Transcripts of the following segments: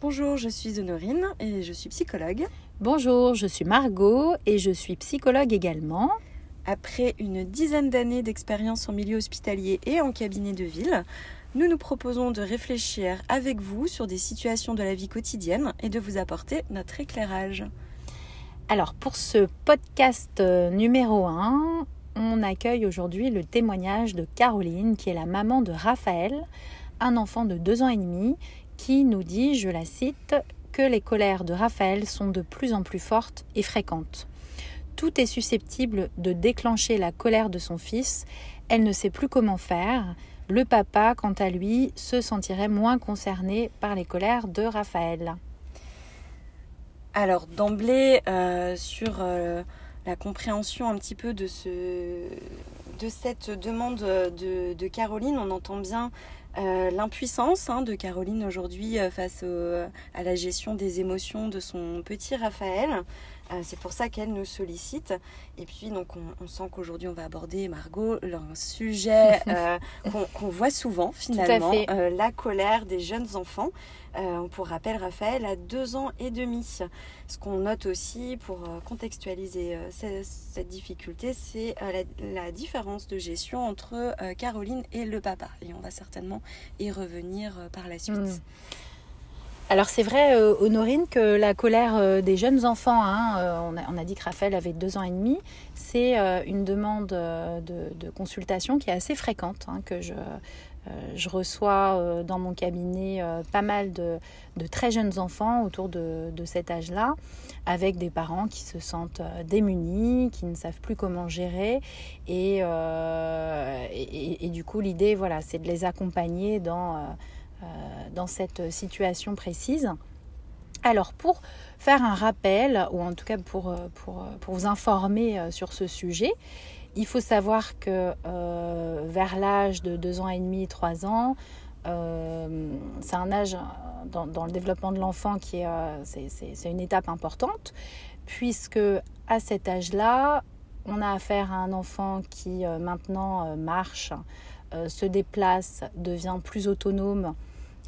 Bonjour, je suis Honorine et je suis psychologue. Bonjour, je suis Margot et je suis psychologue également. Après une dizaine d'années d'expérience en milieu hospitalier et en cabinet de ville, nous nous proposons de réfléchir avec vous sur des situations de la vie quotidienne et de vous apporter notre éclairage. Alors pour ce podcast euh, numéro 1, on accueille aujourd'hui le témoignage de Caroline qui est la maman de Raphaël, un enfant de 2 ans et demi qui nous dit, je la cite, que les colères de Raphaël sont de plus en plus fortes et fréquentes. Tout est susceptible de déclencher la colère de son fils, elle ne sait plus comment faire. Le papa, quant à lui, se sentirait moins concerné par les colères de Raphaël. Alors d'emblée, euh, sur euh, la compréhension un petit peu de, ce, de cette demande de, de Caroline, on entend bien euh, l'impuissance hein, de Caroline aujourd'hui euh, face à la gestion des émotions de son petit Raphaël. Euh, c'est pour ça qu'elle nous sollicite. Et puis, donc, on, sent qu'aujourd'hui, on va aborder, Margot, un sujet qu'on voit souvent, finalement, la colère des jeunes enfants. pour rappel, Raphaël a deux ans et demi. Ce qu'on note aussi, pour contextualiser cette, difficulté, c'est la, la, différence de gestion entre Caroline et le papa. Et on va certainement et revenir euh, par la suite. Hmm. Alors c'est vrai, euh, Honorine, que la colère euh, des jeunes enfants, hein, on, a, dit que Raphaël avait deux ans et demi, c'est une demande de, consultation qui est assez fréquente, hein, que je, je reçois dans mon cabinet pas mal de, très jeunes enfants autour de, cet âge-là, avec des parents qui se sentent démunis, qui ne savent plus comment gérer. Et, et, du coup, l'idée, voilà, c'est de les accompagner dans, dans cette situation précise. Alors, pour faire un rappel, ou en tout cas pour, pour, pour vous informer sur ce sujet, il faut savoir que euh, vers l'âge de 2 ans et demi, 3 ans, euh, c'est un âge dans, le développement de l'enfant qui est, euh, c'est, une étape importante, puisque à cet âge-là, on a affaire à un enfant qui maintenant marche, se déplace, devient plus autonome.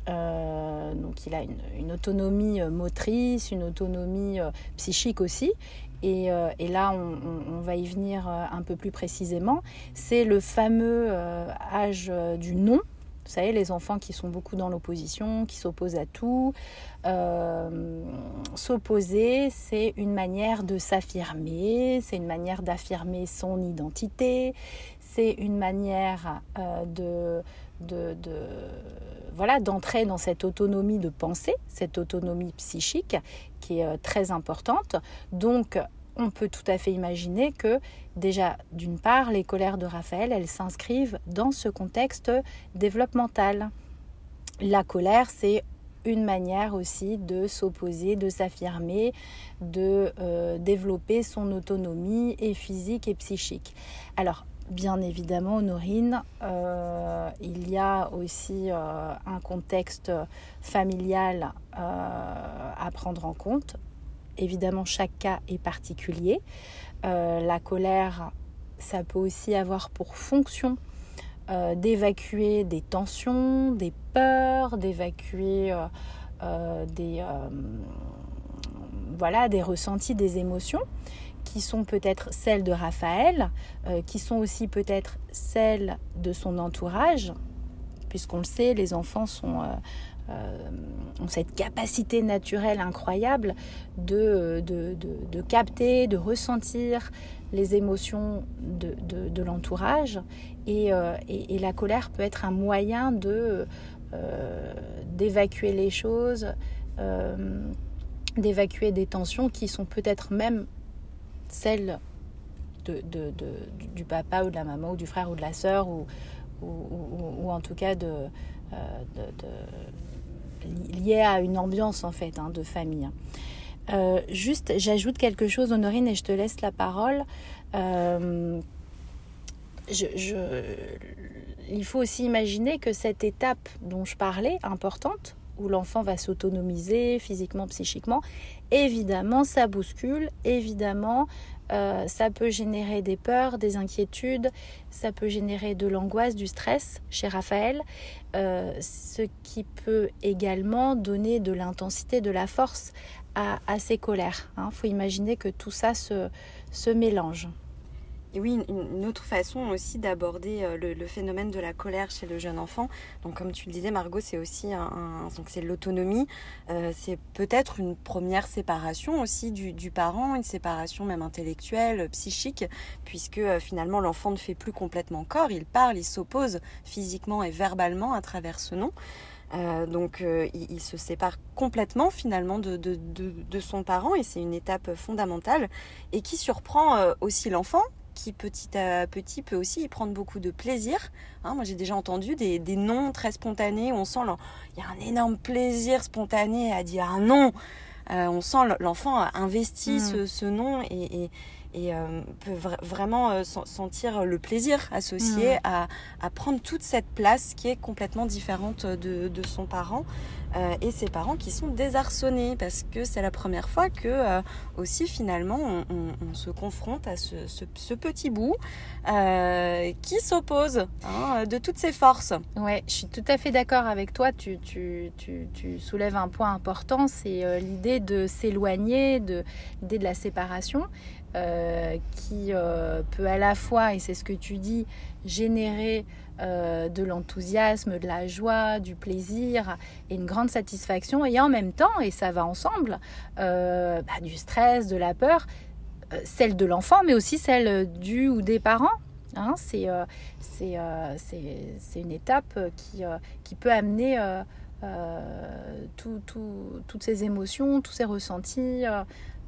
Donc il a une autonomie motrice, une autonomie psychique aussi, euh, et, là, on, va y venir euh, un peu plus précisément. C'est le fameux euh, âge du non. Vous savez, les enfants qui sont beaucoup dans l'opposition, qui s'opposent à tout. S'opposer, c'est une manière de s'affirmer, c'est une manière d'affirmer son identité, c'est une manière de, voilà d'entrer dans cette autonomie de pensée, cette autonomie psychique qui est euh, très importante. Donc on peut tout à fait imaginer que déjà d'une part les colères de Raphaël, elles s'inscrivent dans ce contexte développemental. La colère, c'est une manière aussi de s'opposer, de s'affirmer, de euh, développer son autonomie physique et psychique. Alors bien évidemment, Honorine, euh, il y a aussi euh, un contexte familial euh, à prendre en compte. Évidemment, chaque cas est particulier. la colère, ça peut aussi avoir pour fonction d'évacuer des tensions, des peurs, d'évacuer des, voilà, des ressentis, des émotions qui sont peut-être celles de Raphaël, euh, qui sont aussi peut-être celles de son entourage, puisqu'on le sait, les enfants sont, euh, euh, ont cette capacité naturelle incroyable de, capter, de ressentir les émotions de, l'entourage. Et, et, et, la colère peut être un moyen de d'évacuer les choses, d'évacuer des tensions qui sont peut-être même celle du papa ou de la maman ou du frère ou de la sœur ou, en tout cas de, euh, liée à une ambiance en fait hein, de famille. Euh, juste, j'ajoute quelque chose, Honorine, et je te laisse la parole. Euh, il faut aussi imaginer que cette étape dont je parlais, importante, où l'enfant va s'autonomiser physiquement, psychiquement, évidemment, ça bouscule, évidemment, euh, ça peut générer des peurs, des inquiétudes, ça peut générer de l'angoisse, du stress chez Raphaël, euh, ce qui peut également donner de l'intensité, de la force à, ses colères. Il hein. faut imaginer que tout ça se mélange. Et oui, une autre façon aussi d'aborder euh, le, phénomène de la colère chez le jeune enfant. Donc, comme tu le disais, Margot, c'est aussi donc c'est l'autonomie. Euh, c'est peut-être une première séparation aussi du, parent, une séparation même intellectuelle, psychique, puisque euh, finalement l'enfant ne fait plus complètement corps. Il parle, il s'oppose physiquement et verbalement à travers ce nom. donc il, se sépare complètement finalement de son parent et c'est une étape fondamentale et qui surprend aussi l'enfant qui petit à petit peut aussi y prendre beaucoup de plaisir. Hein, moi j'ai déjà entendu des, noms très spontanés où on sent il y a un énorme plaisir spontané à dire un nom. Euh, on sent l'enfant investi mm. ce, nom et, euh, peut vraiment euh, sentir le plaisir associé mm. à, prendre toute cette place qui est complètement différente de son parent. Euh, et ses parents qui sont désarçonnés parce que c'est la première fois que euh, aussi finalement on, se confronte à ce, petit bout euh, qui s'oppose hein, de toutes ses forces. Ouais, je suis tout à fait d'accord avec toi. Tu, tu, tu, tu, soulèves un point important, c'est l'idée de s'éloigner, de l'idée de la séparation. Qui peut à la fois, et c'est ce que tu dis, générer euh, de l'enthousiasme, de la joie, du plaisir et une grande satisfaction. Et en même temps, et ça va ensemble, euh, bah, du stress, de la peur, euh, celle de l'enfant, mais aussi celle du ou des parents. Hein. c'est une étape qui, qui peut amener toutes ces émotions, tous ces ressentis.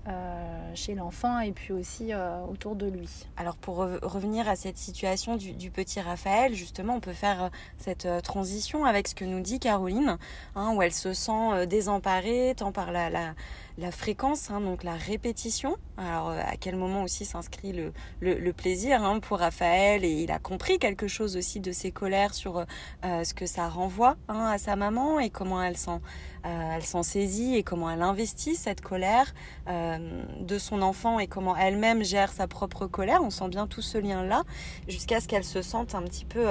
Euh, chez l'enfant et puis aussi euh, autour de lui. Alors pour revenir à cette situation du, petit Raphaël, justement, on peut faire euh, cette transition avec ce que nous dit Caroline, hein, où elle se sent désemparée tant par la, la, la fréquence, hein, donc la répétition. Alors euh, à quel moment aussi s'inscrit le, le, plaisir hein, pour Raphaël? Et il a compris quelque chose aussi de ses colères sur euh, ce que ça renvoie hein, à sa maman et comment elle s'en euh, elle s'en saisit et comment elle investit cette colère de son enfant et comment elle-même gère sa propre colère. On sent bien tout ce lien-là jusqu'à ce qu'elle se sente un petit peu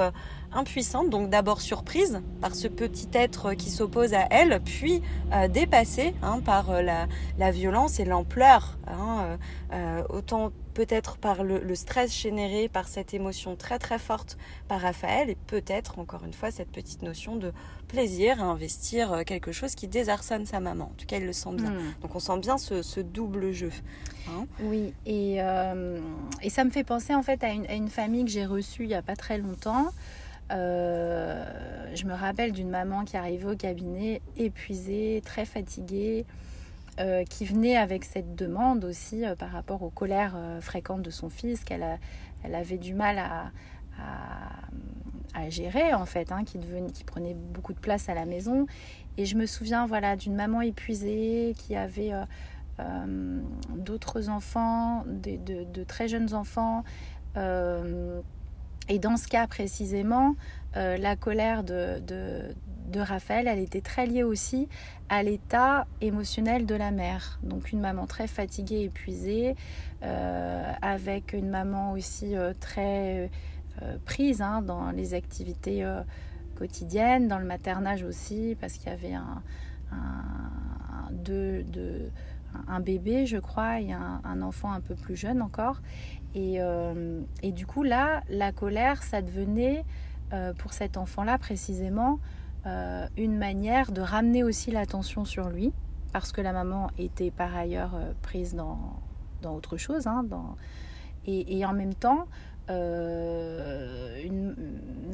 impuissante, donc d'abord surprise par ce petit être qui s'oppose à elle, puis euh, dépassée hein, par euh, la, violence et l'ampleur, hein, euh, autant peut-être par le, stress généré par cette émotion très très forte par Raphaël, et peut-être encore une fois cette petite notion de plaisir à investir quelque chose qui désarçonne sa maman. En tout cas, elle le sent bien. Hmm. Donc on sent bien ce, double jeu. Hein. oui, et, et, ça me fait penser en fait à une, à une famille que j'ai reçue il n'y a pas très longtemps. Euh, je me rappelle d'une maman qui arrivait au cabinet épuisée, très fatiguée, euh, qui venait avec cette demande aussi euh, par rapport aux colères fréquentes de son fils, qu'elle elle avait du mal à, gérer en fait, hein, qui, prenait beaucoup de place à la maison. Et je me souviens voilà, d'une maman épuisée qui avait d'autres enfants, de, très jeunes enfants. Et dans ce cas précisément, euh, la colère de, de, Raphaël, elle était très liée aussi à l'état émotionnel de la mère. Donc une maman très fatiguée, épuisée, euh, avec une maman aussi euh, très prise hein, dans les activités quotidiennes, dans le maternage aussi, parce qu'il y avait un, bébé, je crois, et un, enfant un peu plus jeune encore. Euh, et, du coup, là, la colère, ça devenait, euh, pour cet enfant-là précisément, euh, une manière de ramener aussi l'attention sur lui, parce que la maman était par ailleurs prise dans, dans autre chose. Hein. Et, en même temps, la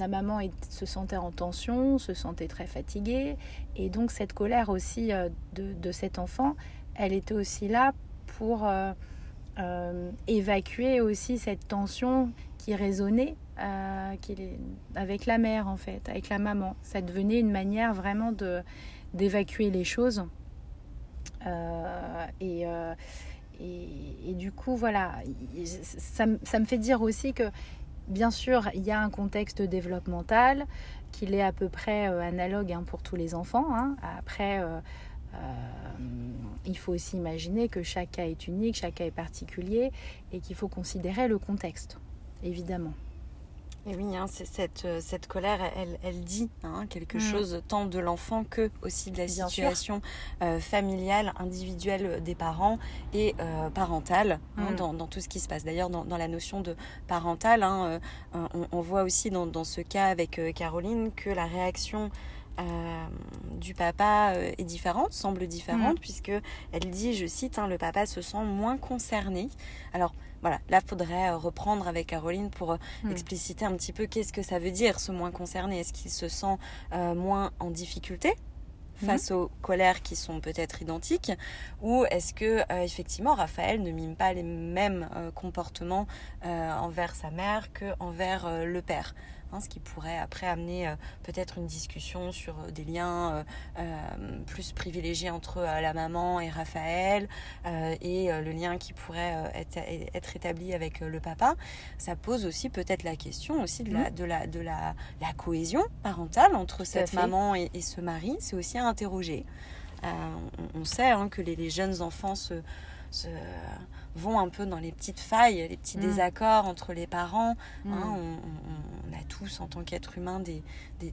maman se sentait en tension, se sentait très fatiguée, et donc cette colère aussi de, cet enfant, elle était aussi là pour euh, évacuer aussi cette tension qui résonnait euh, avec la mère en fait, avec la maman. Ça devenait une manière vraiment d'évacuer les choses. Euh, et, et, du coup, voilà, ça, me fait dire aussi que bien sûr, il y a un contexte développemental qu'il est à peu près analogue hein, pour tous les enfants. Hein. Après, il faut aussi imaginer que chaque cas est unique, chaque cas est particulier et qu'il faut considérer le contexte, évidemment. Et oui, hein, c'est cette, euh, cette colère, elle, elle dit hein, quelque mm. chose tant de l'enfant que aussi de la situation euh, familiale, individuelle des parents et euh, parentale hein, mm. dans, dans, tout ce qui se passe. D'ailleurs, dans, dans, la notion de parentale, on, on, voit aussi dans, dans ce cas avec Caroline que la réaction euh, du papa euh, est différente, semble différente, mm. puisque elle dit, je cite, hein, le papa se sent moins concerné. Alors voilà, là, faudrait euh, reprendre avec Caroline pour mm. expliciter un petit peu qu'est-ce que ça veut dire, ce moins concerné. Est-ce qu'il se sent moins en difficulté face mm. aux colères qui sont peut-être identiques ou est-ce que effectivement Raphaël ne mime pas les mêmes comportements envers sa mère que envers le père? Hein, ce qui pourrait après amener euh, peut-être une discussion sur euh, des liens euh, plus privilégiés entre la maman et Raphaël et le lien qui pourrait être, être, établi avec le papa. Ça pose aussi peut-être la question aussi de la, mmh. de la, de la, la cohésion parentale entre cette maman et, ce mari. C'est aussi à interroger. On, sait hein, que les, les, jeunes enfants se, se vont un peu dans les petites failles, les petits mm. désaccords entre les parents. Hein. Mm. on, a tous, en tant qu'être humain, des, des,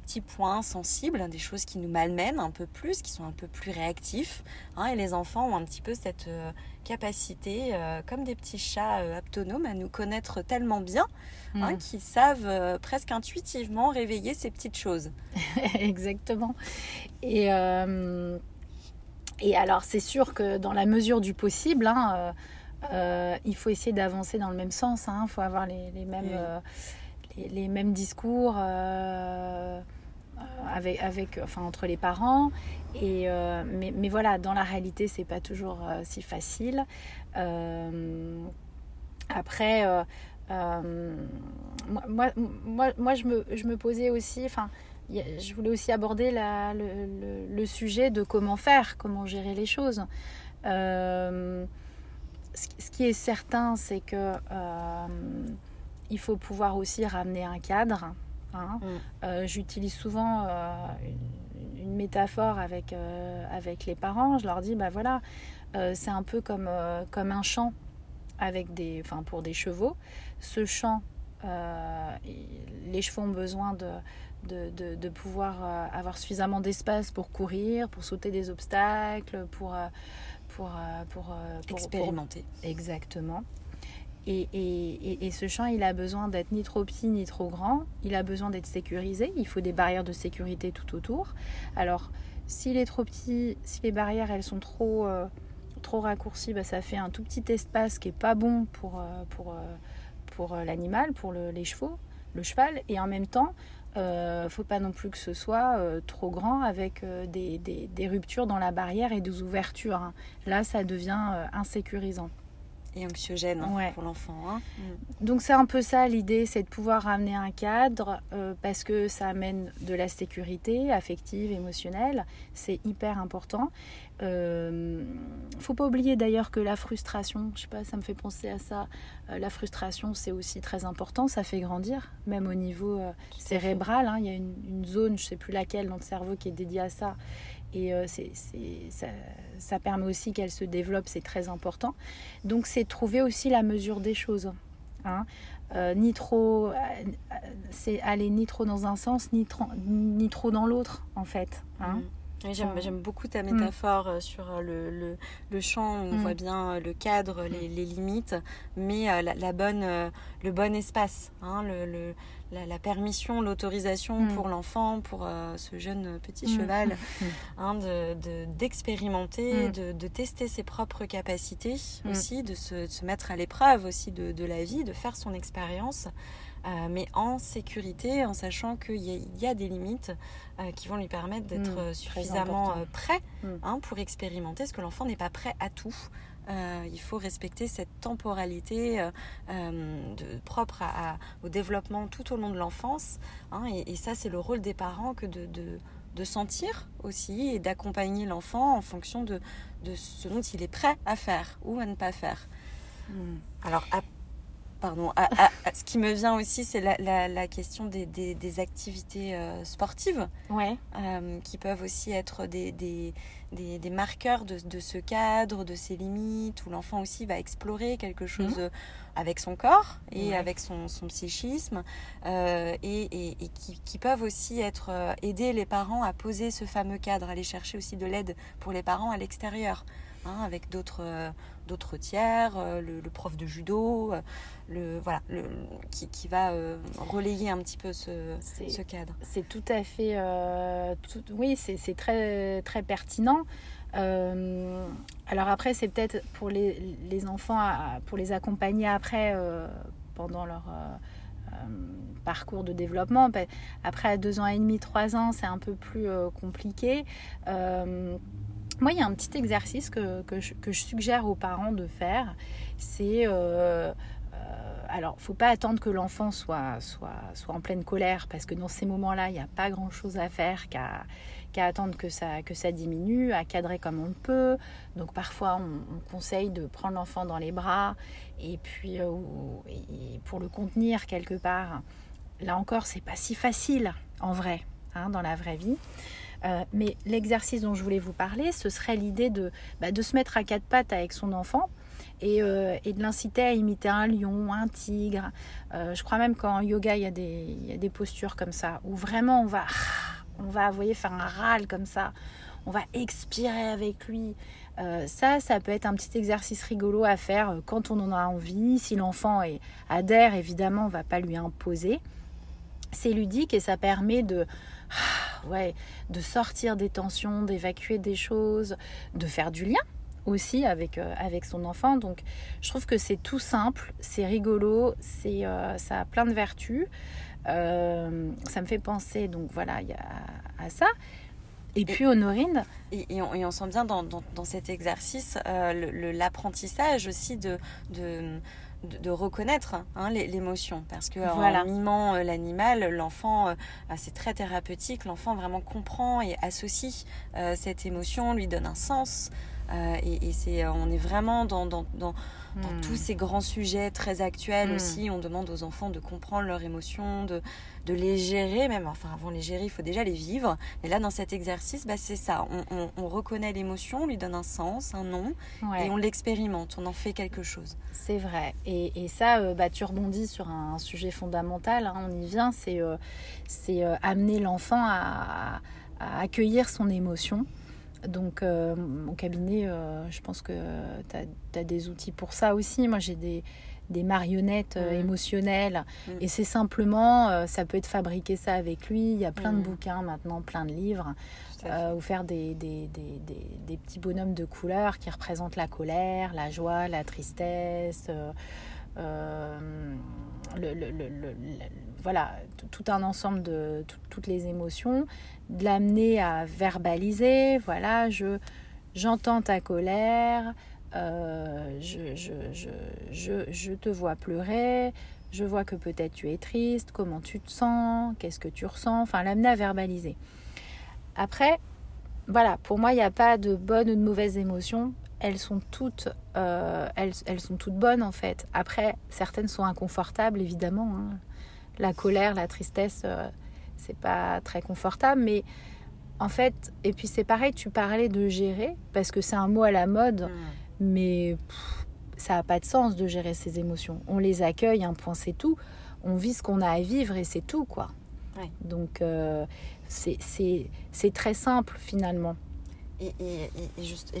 petits points sensibles, des choses qui nous malmènent un peu plus, qui sont un peu plus réactifs. Hein. et les enfants ont un petit peu cette euh, capacité, euh, comme des petits chats euh, autonomes, à nous connaître tellement bien hein, mm. qu'ils savent presque intuitivement réveiller ces petites choses. Exactement. Et et alors, c'est sûr que dans la mesure du possible, hein, euh, euh, il faut essayer d'avancer dans le même sens. Il faut avoir les, mêmes, euh, les, mêmes discours enfin, entre les parents. Et, mais, mais, voilà, dans la réalité, c'est pas toujours si facile. après, moi, je, me, posais aussi. Je voulais aussi aborder le, sujet de comment faire, comment gérer les choses. Euh, ce, qui est certain, c'est que euh, il faut pouvoir aussi ramener un cadre. Hein. Mm. Euh, j'utilise souvent une, métaphore avec, avec les parents. Je leur dis, bah voilà, c'est un peu comme, comme un champ avec des, enfin, pour des chevaux. Ce champ, les chevaux ont besoin de, de, de, pouvoir euh, avoir suffisamment d'espace pour courir, pour sauter des obstacles, pour, euh, pour, euh, pour, expérimenter. Exactement. Et, ce champ, il a besoin d'être ni trop petit ni trop grand. Il a besoin d'être sécurisé. Il faut des barrières de sécurité tout autour. Alors, s'il est trop petit, si les barrières elles sont trop, trop raccourcies, bah, ça fait un tout petit espace qui est pas bon pour, pour, pour l'animal, pour les chevaux, le cheval. Et en même temps, euh, faut pas non plus que ce soit euh, trop grand avec euh, des, des, ruptures dans la barrière et des ouvertures. Hein. Là, ça devient euh, insécurisant. Et anxiogène hein, pour l'enfant. Hein. Mm. Donc c'est un peu ça l'idée, c'est de pouvoir ramener un cadre parce que ça amène de la sécurité affective, émotionnelle. C'est hyper important. Euh, faut pas oublier d'ailleurs que la frustration, je sais pas, ça me fait penser à ça. Euh, la frustration, c'est aussi très important, ça fait grandir, même au niveau euh, cérébral. Hein. il y a une, zone, je sais plus laquelle, dans le cerveau qui est dédiée à ça. Et euh, c'est, ça, ça, permet aussi qu'elle se développe, c'est très important. Donc c'est trouver aussi la mesure des choses. Hein. ni trop, c'est aller ni trop dans un sens, ni trop, ni trop dans l'autre, en fait. Hein. Mm. J'aime beaucoup ta mm. métaphore euh, sur euh, le, le, le champ, on mm. voit bien euh, le cadre, les, mm. les limites, mais la, bonne, le bon espace, hein, le, la, permission, l'autorisation pour l'enfant, pour ce jeune petit cheval, hein, d'expérimenter, de, de, tester ses propres capacités aussi, de se, de se mettre à l'épreuve aussi de, de, la vie, de faire son expérience. Euh, mais en sécurité, en sachant qu'il y, a des limites euh, qui vont lui permettre d'être mmh, suffisamment euh, prêt mmh. hein, pour expérimenter, parce que l'enfant n'est pas prêt à tout. Il faut respecter cette temporalité de, propre au développement tout au long de l'enfance. Hein, et, ça, c'est le rôle des parents que de, de, sentir aussi et d'accompagner l'enfant en fonction de, ce dont il est prêt à faire ou à ne pas faire. Mmh. Alors, pardon, ce qui me vient aussi, c'est la, question des, activités euh, sportives, ouais. Euh, qui peuvent aussi être des, des, marqueurs de, ce cadre, de ses limites, où l'enfant aussi va explorer quelque chose mhm. avec son corps et avec son, psychisme, euh, et, qui, qui, peuvent aussi être aider les parents à poser ce fameux cadre, aller chercher aussi de l'aide pour les parents à l'extérieur. Hein, avec d'autres euh, d'autres tiers, euh, le, prof de judo, euh, le, voilà, le, qui, va relayer un petit peu ce, ce cadre. C'est tout à fait, oui, c'est très, très pertinent. alors après, c'est peut-être pour les, les, enfants, pour les accompagner après, pendant leur parcours de développement. Après, à deux ans et demi, trois ans, c'est un peu plus compliqué. Moi, il y a un petit exercice que, je, suggère aux parents de faire. C'est. Euh, euh, alors, faut pas attendre que l'enfant soit, soit, en pleine colère, parce que dans ces moments-là, il n'y a pas grand-chose à faire qu'à attendre que ça, que ça diminue, à cadrer comme on le peut. Donc parfois, on, conseille de prendre l'enfant dans les bras et puis euh, pour le contenir quelque part. Là encore, c'est pas si facile en vrai, hein, dans la vraie vie. Euh, mais l'exercice dont je voulais vous parler, ce serait l'idée de, bah, de se mettre à quatre pattes avec son enfant. Et, euh, de l'inciter à imiter un lion, un tigre. Euh, je crois même qu'en yoga, il y, a des, y, a des, postures comme ça, où vraiment on va, on va vous voyez, faire un râle comme ça, on va expirer avec lui. ça, ça peut être un petit exercice rigolo à faire quand on en a envie. Si l'enfant adhère, évidemment, on ne va pas lui imposer. C'est ludique et ça permet de ouais, de sortir des tensions, d'évacuer des choses, de faire du lien aussi avec, euh, avec son enfant. Donc je trouve que c'est tout simple, c'est rigolo, c'est, euh, ça a plein de vertus. Euh, ça me fait penser donc voilà à, ça. Et, puis Honorine. Et, on, sent bien dans, cet exercice l'apprentissage aussi de de, reconnaître hein, l'émotion. Parce que en mimant euh, l'animal l'enfant euh, c'est très thérapeutique l'enfant vraiment comprend et associe euh, cette émotion lui donne un sens et, c'est on est vraiment dans, dans, dans, hmm. tous ces grands sujets très actuels hmm. aussi on demande aux enfants de comprendre leurs émotions de de les gérer, même, enfin avant les gérer, il faut déjà les vivre. Et là, dans cet exercice, bah, c'est ça. On, reconnaît l'émotion, on lui donne un sens, un nom, et on l'expérimente, on en fait quelque chose. C'est vrai. Et, ça, euh, bah, tu rebondis sur un sujet fondamental, hein, on y vient, c'est euh, euh, amener l'enfant à, accueillir son émotion. Donc, mon cabinet, je pense que tu as, des outils pour ça aussi. Moi, j'ai des, des marionnettes euh, émotionnelles. Mm. Et c'est simplement, euh, ça peut être fabriquer ça avec lui. Il y a plein de mm. bouquins maintenant, plein de livres. Euh, ou faire des, des, des, des, petits bonhommes de couleurs qui représentent la colère, la joie, la tristesse. Le, voilà, tout un ensemble de toutes les émotions, de l'amener à verbaliser, voilà, je j'entends ta colère, euh, je, je, je, je, te vois pleurer, je vois que peut-être tu es triste, comment tu te sens, qu'est-ce que tu ressens, enfin l'amener à verbaliser. Après, voilà, pour moi, il n'y a pas de bonnes ou de mauvaises émotions. Elles sont toutes, euh, elles, elles, sont toutes bonnes en fait. Après, certaines sont inconfortables, évidemment. Hein. La colère, la tristesse, euh, c'est pas très confortable, mais en fait, et puis c'est pareil, tu parlais de gérer, parce que c'est un mot à la mode. Mmh mais ça n'a pas de sens de gérer ses émotions. On les accueille, un point, c'est tout. On vit ce qu'on a à vivre et c'est tout, quoi. Donc, euh, c'est très simple, finalement. Et,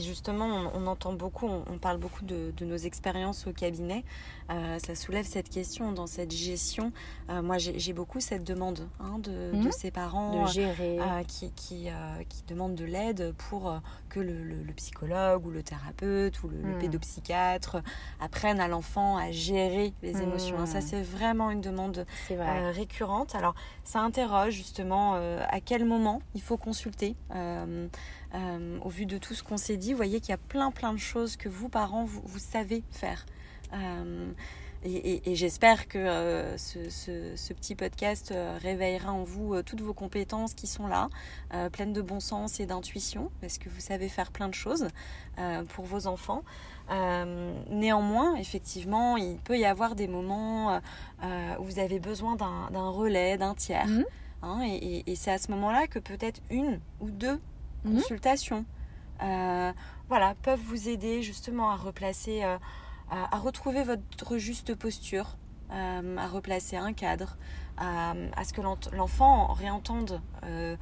justement, on, entend beaucoup, on, parle beaucoup de, nos expériences au cabinet. Euh, ça soulève cette question dans cette gestion. Euh, moi, j'ai beaucoup cette demande hein, de, mhm. ces parents de gérer. Euh, qui, qui, qui, demandent de l'aide pour que le, psychologue ou le thérapeute ou le, mhm. pédopsychiatre apprennent à l'enfant à gérer les émotions. Hein, ça, c'est vraiment une demande récurrente. Alors, ça interroge justement à quel moment il faut consulter. Au vu de tout ce qu'on s'est dit, vous voyez qu'il y a plein plein de choses que vous, parents, vous, savez faire. Euh, et, j'espère que euh, ce, petit podcast euh, réveillera en vous euh, toutes vos compétences qui sont là, pleines de bon sens et d'intuition, parce que vous savez faire plein de choses pour vos enfants. néanmoins, effectivement, il peut y avoir des moments où vous avez besoin d'un relais, d'un tiers. Mmh. Hein, et, c'est à ce moment-là que peut-être une ou deux mmh. consultations voilà, peuvent vous aider justement à replacer à, retrouver votre juste posture, euh, à replacer un cadre, à, ce que l'enfant réentende euh,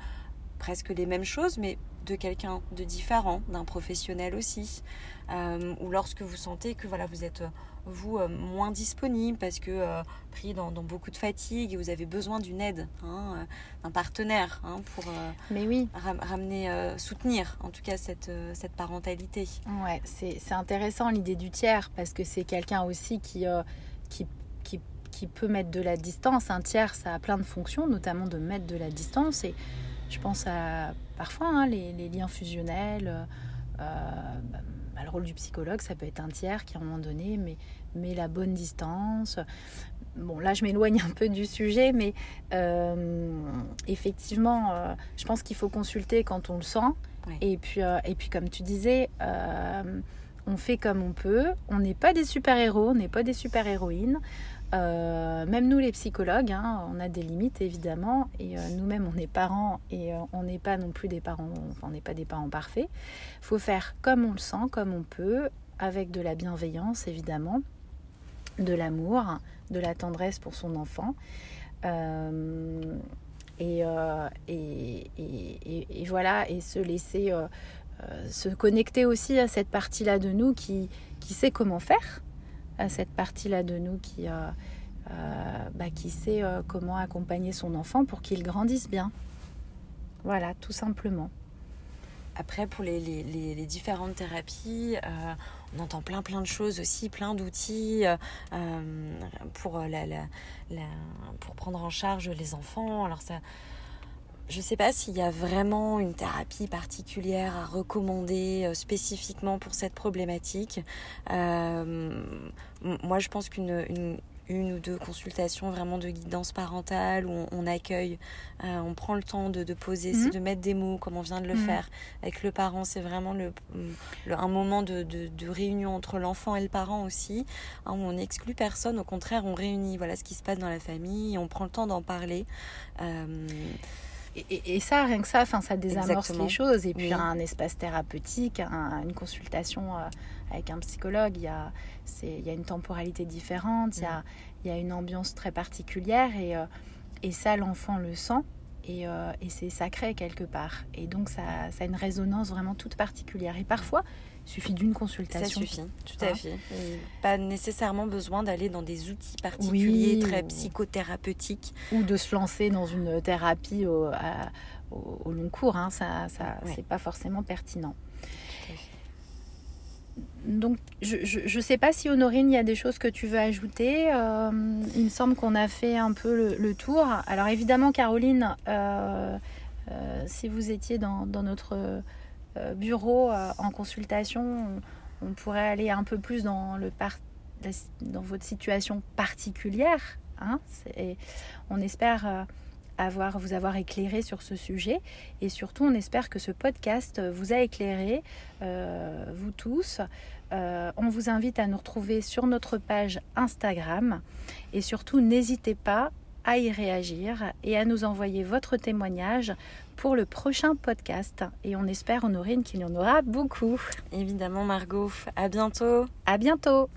presque les mêmes choses, mais de quelqu'un de différent, d'un professionnel aussi, euh, ou lorsque vous sentez que voilà vous êtes vous moins disponible parce que pris dans, beaucoup de fatigue et vous avez besoin d'une aide, hein, d'un partenaire hein, pour Mais oui. ramener, soutenir en tout cas cette, cette parentalité. Ouais, c'est intéressant l'idée du tiers parce que c'est quelqu'un aussi qui, qui, qui, qui, peut mettre de la distance. Un tiers, ça a plein de fonctions, notamment de mettre de la distance et je pense à parfois hein, les, liens fusionnels. Euh, bah, le rôle du psychologue, ça peut être un tiers qui, à un moment donné, met, met la bonne distance. Bon, là, je m'éloigne un peu du sujet, mais euh, effectivement, euh, je pense qu'il faut consulter quand on le sent. Et, puis, et puis, comme tu disais, on fait comme on peut. On n'est pas des super-héros, on n'est pas des super-héroïnes. Euh, même nous les psychologues, hein, on a des limites évidemment, et euh, nous-mêmes on est parents et euh, on n'est pas non plus des parents, on n'est pas des parents parfaits. Il faut faire comme on le sent, comme on peut, avec de la bienveillance évidemment, de l'amour, de la tendresse pour son enfant. Et, voilà, et se laisser se connecter aussi à cette partie-là de nous qui sait comment faire cette partie-là de nous qui, euh, euh, bah, qui sait euh, comment accompagner son enfant pour qu'il grandisse bien. Voilà, tout simplement. Après, pour les, les, différentes thérapies, on entend plein plein de choses aussi, plein d'outils pour, la, la, pour prendre en charge les enfants. Alors ça, je ne sais pas s'il y a vraiment une thérapie particulière à recommander euh, spécifiquement pour cette problématique. Euh, moi, je pense qu'une une, ou deux consultations vraiment de guidance parentale où on, accueille, euh, on prend le temps de, poser, mhm. de mettre des mots comme on vient de le mhm. faire avec le parent. C'est vraiment le, un moment de, réunion entre l'enfant et le parent aussi, hein, où on n'exclut personne. Au contraire, on réunit voilà ce qui se passe dans la famille, on prend le temps d'en parler. Et, ça, rien que ça, enfin, ça désamorce les choses. Et puis un espace thérapeutique, une consultation euh, avec un psychologue, il y a, il y a une temporalité différente, il, y a, il y a une ambiance très particulière. Et, euh, et ça, l'enfant le sent. Et, euh, et c'est sacré quelque part. Et donc ça, ça, a une résonance vraiment toute particulière. Et parfois, suffit d'une consultation. Ça suffit, tout à fait. Pas nécessairement besoin d'aller dans des outils particuliers, très psychothérapeutiques. Ou de se lancer dans une thérapie au, au, long cours. Hein. Ça, ça c'est pas forcément pertinent. Donc, je ne sais pas si Honorine, il y a des choses que tu veux ajouter. Euh, il me semble qu'on a fait un peu le, tour. Alors, évidemment, Caroline, euh, euh, si vous étiez dans, dans notre bureau euh, en consultation, on, pourrait aller un peu plus dans, le dans votre situation particulière. Hein, on espère euh, avoir, vous avoir éclairé sur ce sujet et surtout on espère que ce podcast vous a éclairé, vous tous. on vous invite à nous retrouver sur notre page Instagram et surtout n'hésitez pas à y réagir et à nous envoyer votre témoignage pour le prochain podcast. Et on espère, Honorine, qu'il y en aura beaucoup. Évidemment, Margot. À bientôt. À bientôt.